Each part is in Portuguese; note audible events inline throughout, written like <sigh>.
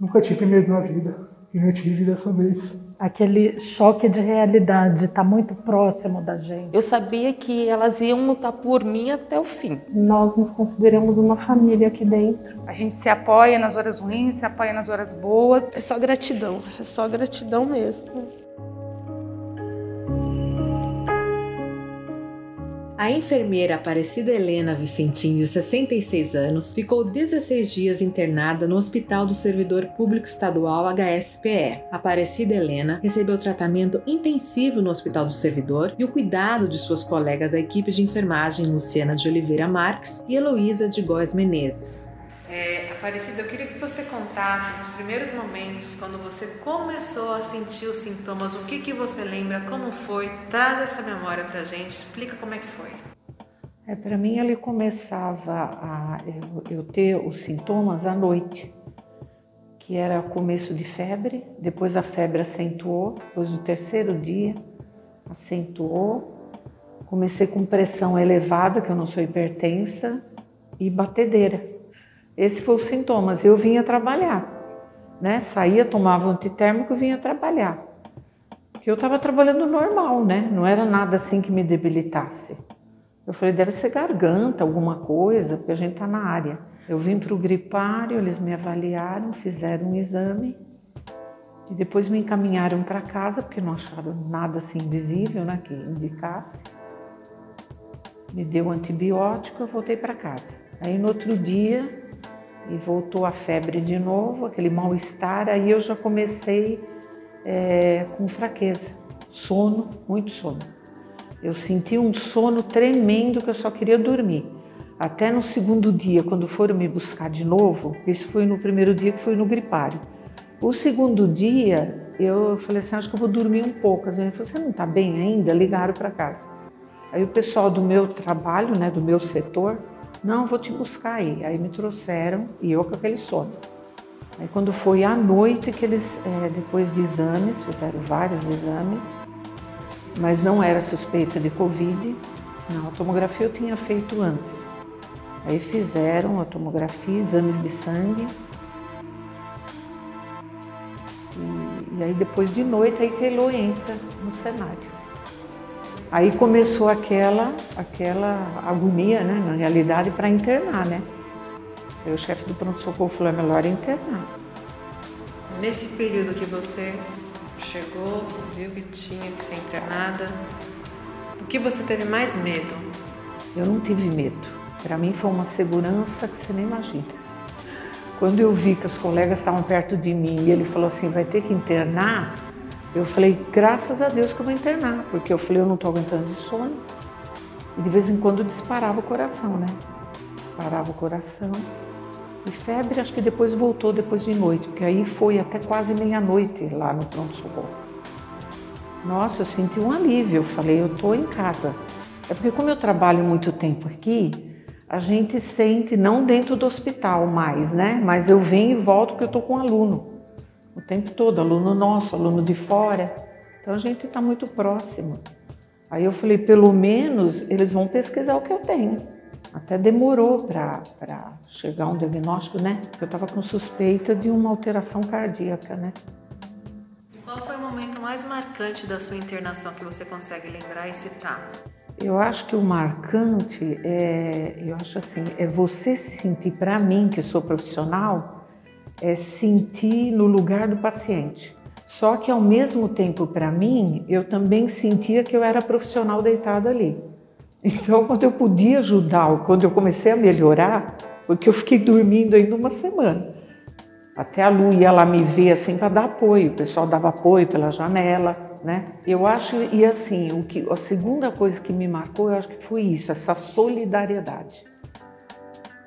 Nunca tive medo na vida, e eu tive dessa vez. Aquele choque de realidade está muito próximo da gente. Eu sabia que elas iam lutar por mim até o fim. Nós nos consideramos uma família aqui dentro. A gente se apoia nas horas ruins, se apoia nas horas boas. É só gratidão, é só gratidão mesmo. A enfermeira Aparecida Helena Vicentim, de 66 anos, ficou 16 dias internada no Hospital do Servidor Público Estadual HSPE. Aparecida Helena recebeu tratamento intensivo no Hospital do Servidor e o cuidado de suas colegas da equipe de enfermagem Luciana de Oliveira Marques e Heloísa de Góes Menezes. É, Aparecida, eu queria que você contasse dos primeiros momentos, quando você começou a sentir os sintomas, o que, que você lembra, como foi? Traz essa memória pra gente, explica como é que foi. É, para mim, ele começava a eu, eu ter os sintomas à noite, que era começo de febre, depois a febre acentuou, depois do terceiro dia acentuou, comecei com pressão elevada, que eu não sou hipertensa, e batedeira. Esse foi os sintomas. Eu vinha trabalhar, né? Saía, tomava antitérmico e vinha trabalhar. Porque eu estava trabalhando normal, né? Não era nada assim que me debilitasse. Eu falei, deve ser garganta, alguma coisa, porque a gente está na área. Eu vim para o gripário, eles me avaliaram, fizeram um exame e depois me encaminharam para casa, porque não acharam nada assim visível, né, que indicasse. Me deu antibiótico, eu voltei para casa. Aí no outro dia e voltou a febre de novo, aquele mal-estar. Aí eu já comecei é, com fraqueza, sono, muito sono. Eu senti um sono tremendo que eu só queria dormir. Até no segundo dia, quando foram me buscar de novo, isso foi no primeiro dia que fui no gripário. O segundo dia, eu falei assim, acho que eu vou dormir um pouco. As meninas falaram, você não está bem ainda? Ligaram para casa. Aí o pessoal do meu trabalho, né, do meu setor, não, vou te buscar aí. Aí me trouxeram e eu com aquele sono. Aí quando foi à noite que eles, é, depois de exames, fizeram vários exames, mas não era suspeita de Covid. Não, a tomografia eu tinha feito antes. Aí fizeram a tomografia, exames de sangue. E, e aí depois de noite aí que Elô entra no cenário. Aí começou aquela, aquela agonia, né, na realidade, para internar, né? Aí o chefe do pronto-socorro falou, é melhor internar. Nesse período que você chegou, viu que tinha que ser internada, o que você teve mais medo? Eu não tive medo. Para mim foi uma segurança que você nem imagina. Quando eu vi que os colegas estavam perto de mim e ele falou assim, vai ter que internar, eu falei, graças a Deus que eu vou internar, porque eu falei, eu não estou aguentando de sono. E de vez em quando disparava o coração, né? Disparava o coração. E febre, acho que depois voltou depois de noite, porque aí foi até quase meia-noite lá no pronto-socorro. Nossa, eu senti um alívio. Eu falei, eu estou em casa. É porque, como eu trabalho muito tempo aqui, a gente sente, não dentro do hospital mais, né? Mas eu venho e volto porque eu estou com um aluno o tempo todo, aluno nosso, aluno de fora. Então a gente está muito próximo. Aí eu falei, pelo menos eles vão pesquisar o que eu tenho. Até demorou para chegar um diagnóstico, né? Porque eu estava com suspeita de uma alteração cardíaca, né? Qual foi o momento mais marcante da sua internação que você consegue lembrar e citar? Eu acho que o marcante é, eu acho assim, é você se sentir, para mim que sou profissional, é sentir no lugar do paciente. Só que ao mesmo tempo, para mim, eu também sentia que eu era profissional deitado ali. Então, quando eu podia ajudar, quando eu comecei a melhorar, porque eu fiquei dormindo ainda uma semana. Até a Lu ia lá me ver assim para dar apoio, o pessoal dava apoio pela janela, né? Eu acho e assim, o que a segunda coisa que me marcou, eu acho que foi isso, essa solidariedade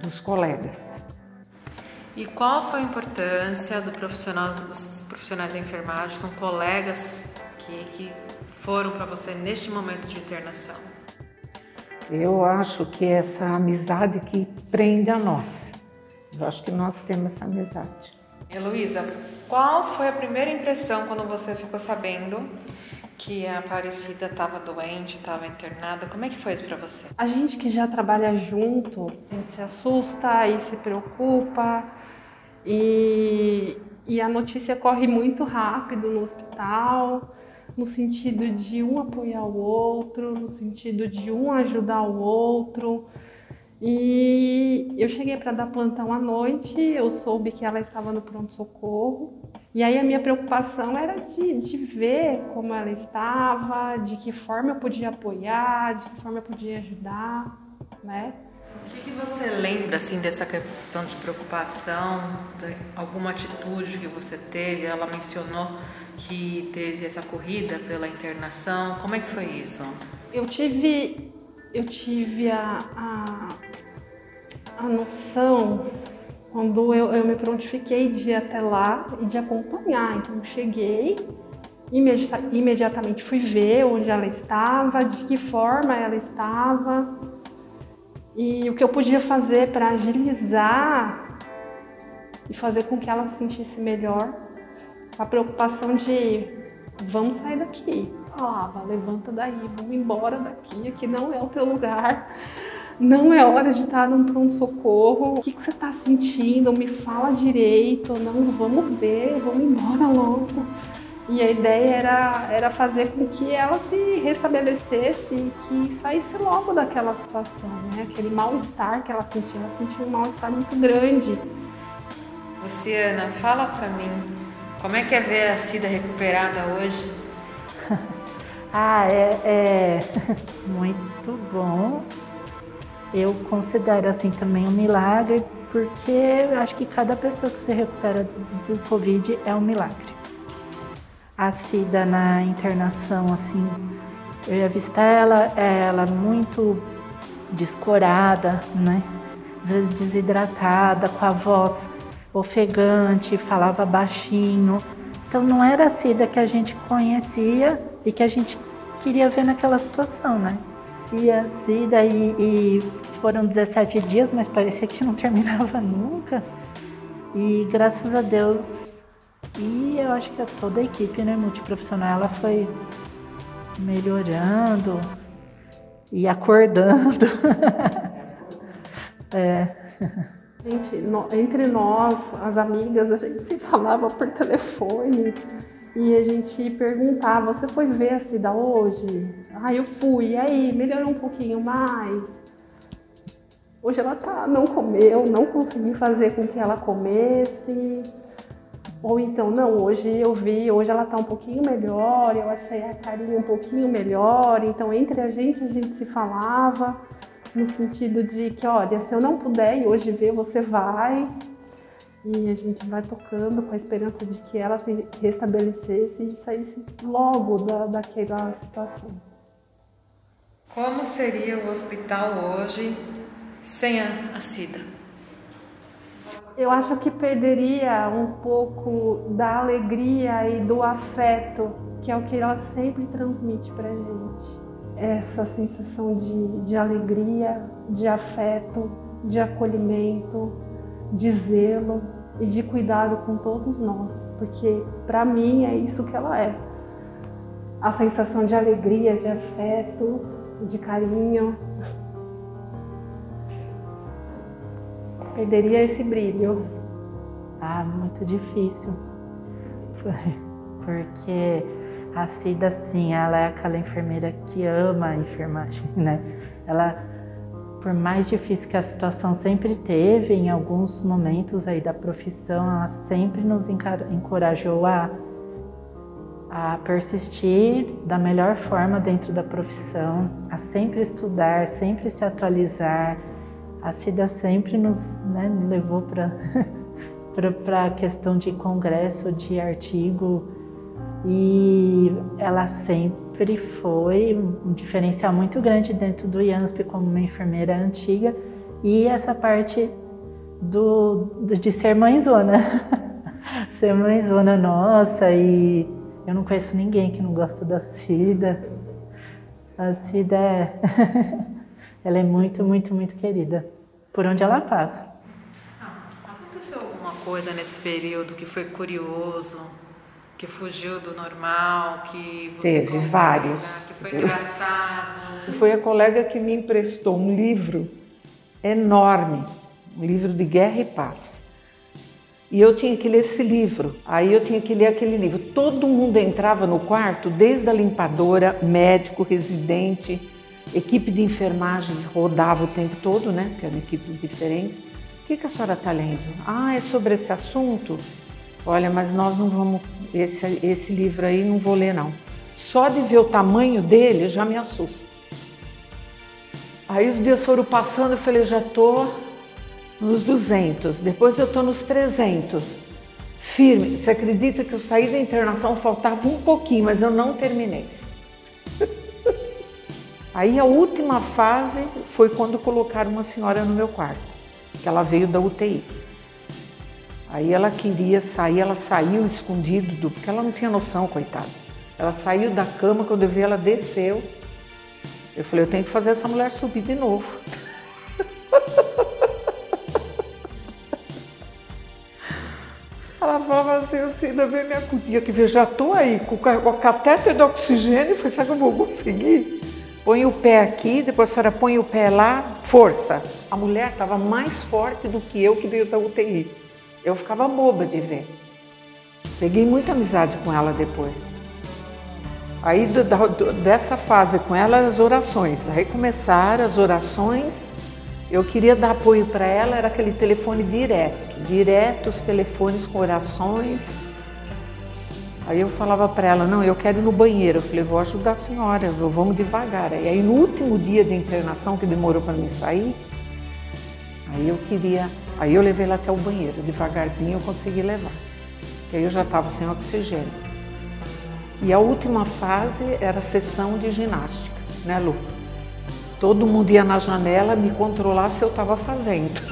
dos colegas. E qual foi a importância do profissional, dos profissionais da enfermagem, são colegas que, que foram para você neste momento de internação? Eu acho que essa amizade que prende a nós. Eu acho que nós temos essa amizade. Heloísa, qual foi a primeira impressão quando você ficou sabendo que a Aparecida estava doente, estava internada? Como é que foi isso para você? A gente que já trabalha junto, a gente se assusta e se preocupa, e E a notícia corre muito rápido no hospital, no sentido de um apoiar o outro, no sentido de um ajudar o outro. E eu cheguei para dar plantão à noite, eu soube que ela estava no pronto-socorro. E aí a minha preocupação era de, de ver como ela estava, de que forma eu podia apoiar, de que forma eu podia ajudar, né? O que, que você lembra assim dessa questão de preocupação, de alguma atitude que você teve? Ela mencionou que teve essa corrida pela internação. Como é que foi isso? Eu tive, eu tive a, a, a noção quando eu, eu me prontifiquei de ir até lá e de acompanhar. Então, cheguei, imedi imediatamente fui ver onde ela estava, de que forma ela estava e o que eu podia fazer para agilizar e fazer com que ela se sentisse melhor. A preocupação de vamos sair daqui. Falava, levanta daí, vamos embora daqui, aqui não é o teu lugar. Não é hora de estar num pronto-socorro. O que, que você está sentindo? Me fala direito. Não, vamos ver, vamos embora logo. E a ideia era, era fazer com que ela se restabelecesse e que saísse logo daquela situação, né? Aquele mal-estar que ela sentia. Ela sentia um mal-estar muito grande. Luciana, fala para mim, como é que é ver a Cida recuperada hoje? <laughs> ah, é, é <laughs> muito bom eu considero assim também um milagre, porque eu acho que cada pessoa que se recupera do Covid é um milagre. A Cida na internação, assim, eu ia visitar ela, ela muito descorada, né? Às vezes desidratada, com a voz ofegante, falava baixinho. Então não era a Cida que a gente conhecia e que a gente queria ver naquela situação, né? E assim, daí e foram 17 dias, mas parecia que não <laughs> terminava nunca. E graças a Deus, e eu acho que toda a equipe né, multiprofissional ela foi melhorando e acordando. <laughs> é. Gente, no, entre nós, as amigas, a gente se falava por telefone e a gente perguntava: Você foi ver a Cida hoje? Ah, eu fui. E aí, melhorou um pouquinho mais? Hoje ela tá, não comeu, não consegui fazer com que ela comesse. Ou então, não, hoje eu vi, hoje ela tá um pouquinho melhor, eu achei a carinha um pouquinho melhor. Então, entre a gente, a gente se falava no sentido de que, olha, se eu não puder e hoje ver, você vai. E a gente vai tocando com a esperança de que ela se restabelecesse e saísse logo da, daquela situação. Como seria o hospital hoje sem a, a SIDA? Eu acho que perderia um pouco da alegria e do afeto, que é o que ela sempre transmite para gente. Essa sensação de, de alegria, de afeto, de acolhimento, de zelo e de cuidado com todos nós, porque para mim é isso que ela é. A sensação de alegria, de afeto, de carinho. Perderia esse brilho. Ah, muito difícil. Porque a Cida, sim, ela é aquela enfermeira que ama a enfermagem, <laughs> né? Ela por mais difícil que a situação sempre teve, em alguns momentos aí da profissão, ela sempre nos encorajou a, a persistir da melhor forma dentro da profissão, a sempre estudar, sempre se atualizar. A Cida sempre nos né, levou para <laughs> a questão de congresso, de artigo, e ela sempre foi um diferencial muito grande dentro do IANSP como uma enfermeira antiga e essa parte do, do de ser mãezona. <laughs> ser mãezona nossa e eu não conheço ninguém que não gosta da Cida. A Cida é <laughs> ela é muito, muito, muito querida por onde ela passa. Aconteceu alguma coisa nesse período que foi curioso? que fugiu do normal, que você Teve vários. Que foi engraçado. Foi a colega que me emprestou um livro enorme, um livro de guerra e paz. E eu tinha que ler esse livro. Aí eu tinha que ler aquele livro. Todo mundo entrava no quarto, desde a limpadora, médico, residente, equipe de enfermagem rodava o tempo todo, né? Que eram equipes diferentes. O que, que a senhora está lendo? Ah, é sobre esse assunto? Olha, mas nós não vamos. Esse, esse livro aí não vou ler, não. Só de ver o tamanho dele já me assusta. Aí os dias foram passando, eu falei, já tô nos 200, depois eu tô nos 300. Firme. Você acredita que eu saí da internação, faltava um pouquinho, mas eu não terminei. <laughs> Aí a última fase foi quando colocaram uma senhora no meu quarto, que ela veio da UTI. Aí ela queria sair, ela saiu escondido, do, porque ela não tinha noção, coitada. Ela saiu da cama, quando eu vi ela desceu. Eu falei, eu tenho que fazer essa mulher subir de novo. <laughs> Ela falava assim, sei, ainda bem minha cutia, que veja, já estou aí com o catéter de oxigênio, falei, será que eu vou conseguir? Põe o pé aqui, depois a senhora põe o pé lá, força. A mulher estava mais forte do que eu que veio da UTI. Eu ficava boba de ver. Peguei muita amizade com ela depois. Aí dessa fase com ela, as orações. Aí começaram as orações eu queria dar apoio para ela, era aquele telefone direto, direto os telefones com orações. Aí eu falava para ela, não, eu quero ir no banheiro. Eu falei, vou ajudar a senhora, vamos devagar. E aí no último dia de internação, que demorou para mim sair, aí eu queria, aí eu levei ela até o banheiro, devagarzinho eu consegui levar. Porque aí eu já estava sem oxigênio. E a última fase era a sessão de ginástica, né, Lu? Todo mundo ia na janela me controlar se eu estava fazendo. <laughs>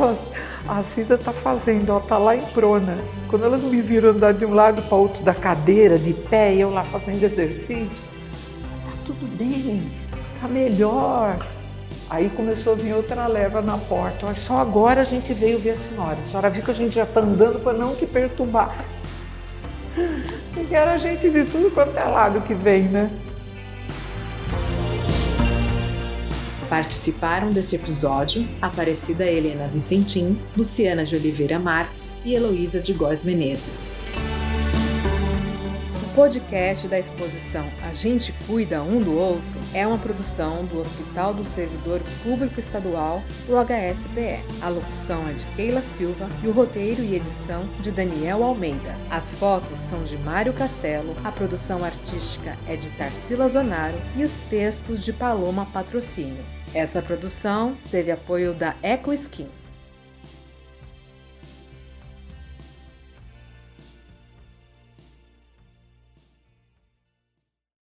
assim, a Cida está fazendo, ela está lá em prona. Quando elas me viram andar de um lado para outro da cadeira, de pé, eu lá fazendo exercício, tá tudo bem, tá melhor. Aí começou a vir outra leva na porta. Só agora a gente veio ver a senhora. A senhora viu que a gente já está andando para não te perturbar. Porque era gente de tudo quanto é lado que vem, né? Participaram deste episódio Aparecida Helena Vicentim, Luciana de Oliveira Marques e Heloísa de Góes Menezes podcast da exposição A Gente Cuida Um do Outro é uma produção do Hospital do Servidor Público Estadual, o HSPE. A locução é de Keila Silva e o roteiro e edição de Daniel Almeida. As fotos são de Mário Castelo, a produção artística é de Tarsila Zonaro e os textos de Paloma Patrocínio. Essa produção teve apoio da Eco Skin.